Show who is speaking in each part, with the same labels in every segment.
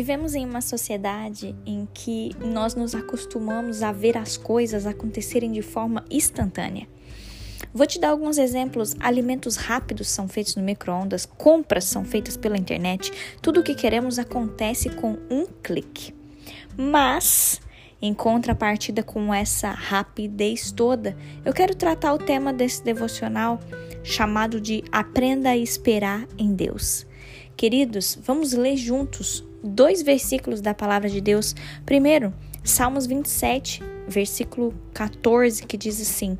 Speaker 1: Vivemos em uma sociedade em que nós nos acostumamos a ver as coisas acontecerem de forma instantânea. Vou te dar alguns exemplos. Alimentos rápidos são feitos no micro-ondas, compras são feitas pela internet, tudo o que queremos acontece com um clique. Mas, em contrapartida com essa rapidez toda, eu quero tratar o tema desse devocional chamado de Aprenda a Esperar em Deus. Queridos, vamos ler juntos dois versículos da palavra de Deus. Primeiro, Salmos 27, versículo 14, que diz assim: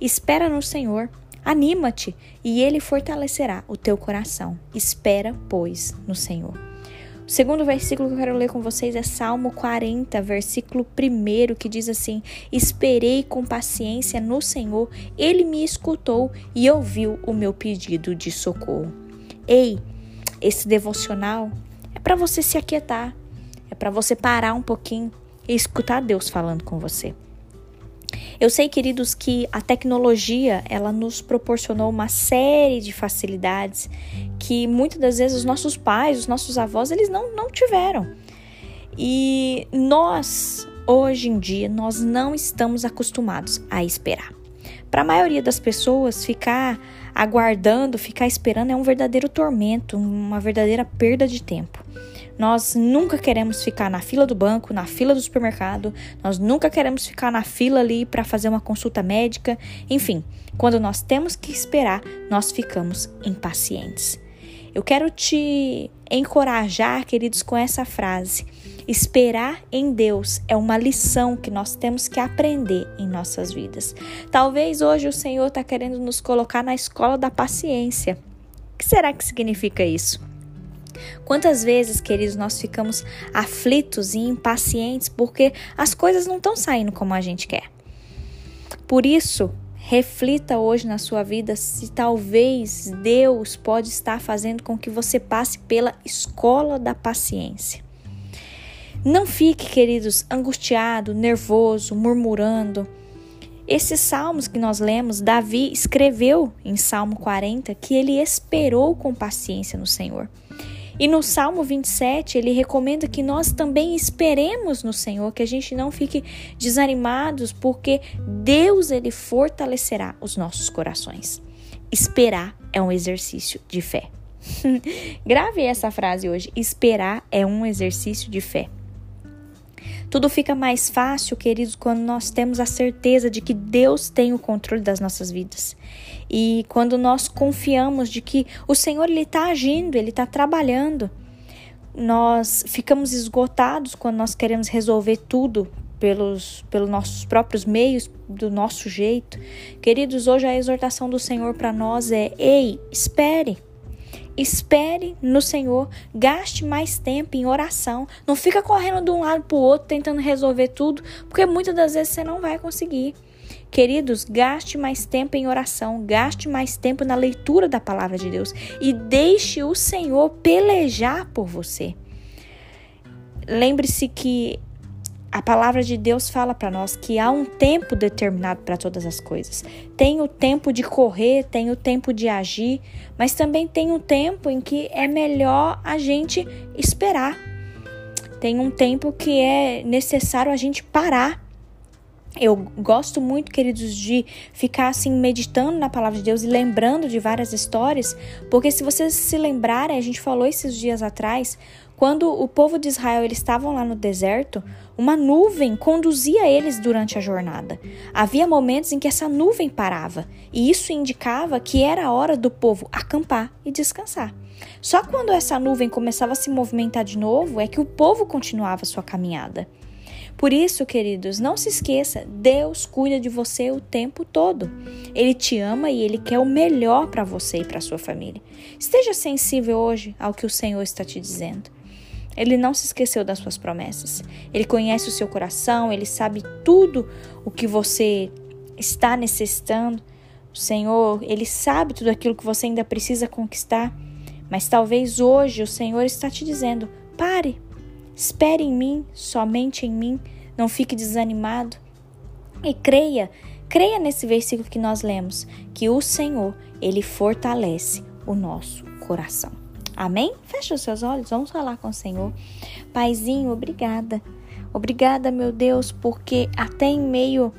Speaker 1: Espera no Senhor, anima-te, e ele fortalecerá o teu coração. Espera, pois, no Senhor. O segundo versículo que eu quero ler com vocês é Salmo 40, versículo 1, que diz assim: Esperei com paciência no Senhor, ele me escutou e ouviu o meu pedido de socorro. Ei, esse devocional para você se aquietar, é para você parar um pouquinho e escutar Deus falando com você. Eu sei, queridos, que a tecnologia ela nos proporcionou uma série de facilidades que muitas das vezes os nossos pais, os nossos avós, eles não, não tiveram. E nós, hoje em dia, nós não estamos acostumados a esperar. Para a maioria das pessoas, ficar aguardando, ficar esperando é um verdadeiro tormento, uma verdadeira perda de tempo. Nós nunca queremos ficar na fila do banco, na fila do supermercado, nós nunca queremos ficar na fila ali para fazer uma consulta médica. Enfim, quando nós temos que esperar, nós ficamos impacientes. Eu quero te encorajar, queridos, com essa frase. Esperar em Deus é uma lição que nós temos que aprender em nossas vidas. Talvez hoje o Senhor está querendo nos colocar na escola da paciência. O que será que significa isso? Quantas vezes, queridos, nós ficamos aflitos e impacientes porque as coisas não estão saindo como a gente quer. Por isso, reflita hoje na sua vida se talvez Deus pode estar fazendo com que você passe pela escola da paciência. Não fique, queridos, angustiado, nervoso, murmurando. Esses salmos que nós lemos, Davi escreveu em Salmo 40 que ele esperou com paciência no Senhor. E no Salmo 27, ele recomenda que nós também esperemos no Senhor, que a gente não fique desanimados, porque Deus ele fortalecerá os nossos corações. Esperar é um exercício de fé. Grave essa frase hoje. Esperar é um exercício de fé. Tudo fica mais fácil, queridos, quando nós temos a certeza de que Deus tem o controle das nossas vidas. E quando nós confiamos de que o Senhor ele está agindo, ele está trabalhando. Nós ficamos esgotados quando nós queremos resolver tudo pelos, pelos nossos próprios meios, do nosso jeito. Queridos, hoje a exortação do Senhor para nós é: ei, espere. Espere no Senhor, gaste mais tempo em oração. Não fica correndo de um lado para o outro tentando resolver tudo, porque muitas das vezes você não vai conseguir. Queridos, gaste mais tempo em oração, gaste mais tempo na leitura da palavra de Deus e deixe o Senhor pelejar por você. Lembre-se que a palavra de Deus fala para nós que há um tempo determinado para todas as coisas. Tem o tempo de correr, tem o tempo de agir, mas também tem um tempo em que é melhor a gente esperar. Tem um tempo que é necessário a gente parar. Eu gosto muito, queridos, de ficar assim meditando na palavra de Deus e lembrando de várias histórias, porque se vocês se lembrarem, a gente falou esses dias atrás, quando o povo de Israel eles estavam lá no deserto, uma nuvem conduzia eles durante a jornada. Havia momentos em que essa nuvem parava, e isso indicava que era a hora do povo acampar e descansar. Só quando essa nuvem começava a se movimentar de novo é que o povo continuava sua caminhada. Por isso, queridos, não se esqueça, Deus cuida de você o tempo todo. Ele te ama e ele quer o melhor para você e para sua família. Esteja sensível hoje ao que o Senhor está te dizendo. Ele não se esqueceu das suas promessas. Ele conhece o seu coração, ele sabe tudo o que você está necessitando. O Senhor, ele sabe tudo aquilo que você ainda precisa conquistar. Mas talvez hoje o Senhor está te dizendo: pare, espere em mim, somente em mim, não fique desanimado. E creia, creia nesse versículo que nós lemos, que o Senhor, ele fortalece o nosso coração. Amém? Feche os seus olhos, vamos falar com o Senhor. Paizinho, obrigada. Obrigada, meu Deus, porque até em meio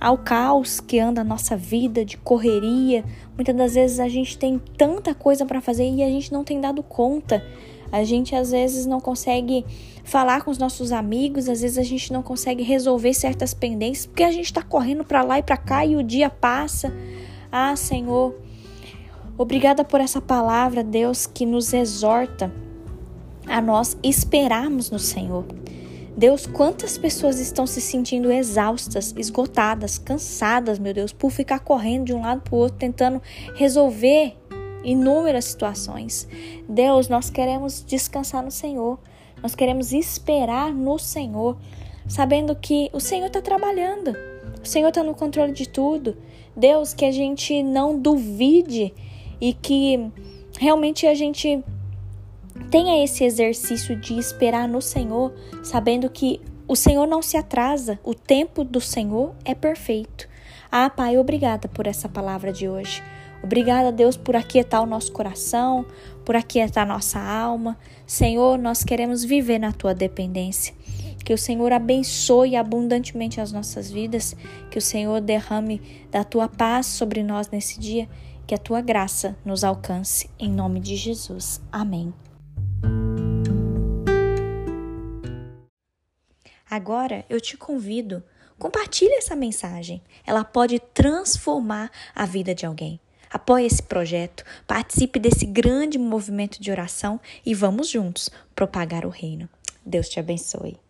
Speaker 1: ao caos que anda a nossa vida de correria, muitas das vezes a gente tem tanta coisa para fazer e a gente não tem dado conta. A gente às vezes não consegue falar com os nossos amigos, às vezes a gente não consegue resolver certas pendências porque a gente está correndo para lá e para cá e o dia passa. Ah, Senhor, Obrigada por essa palavra, Deus, que nos exorta a nós esperarmos no Senhor. Deus, quantas pessoas estão se sentindo exaustas, esgotadas, cansadas, meu Deus, por ficar correndo de um lado para o outro, tentando resolver inúmeras situações. Deus, nós queremos descansar no Senhor, nós queremos esperar no Senhor, sabendo que o Senhor está trabalhando, o Senhor está no controle de tudo. Deus, que a gente não duvide e que realmente a gente tenha esse exercício de esperar no Senhor, sabendo que o Senhor não se atrasa, o tempo do Senhor é perfeito. Ah, Pai, obrigada por essa palavra de hoje. Obrigada, Deus, por aquietar o nosso coração, por aquietar nossa alma. Senhor, nós queremos viver na tua dependência. Que o Senhor abençoe abundantemente as nossas vidas, que o Senhor derrame da tua paz sobre nós nesse dia que a tua graça nos alcance, em nome de Jesus. Amém. Agora eu te convido, compartilhe essa mensagem. Ela pode transformar a vida de alguém. Apoie esse projeto, participe desse grande movimento de oração e vamos juntos propagar o reino. Deus te abençoe.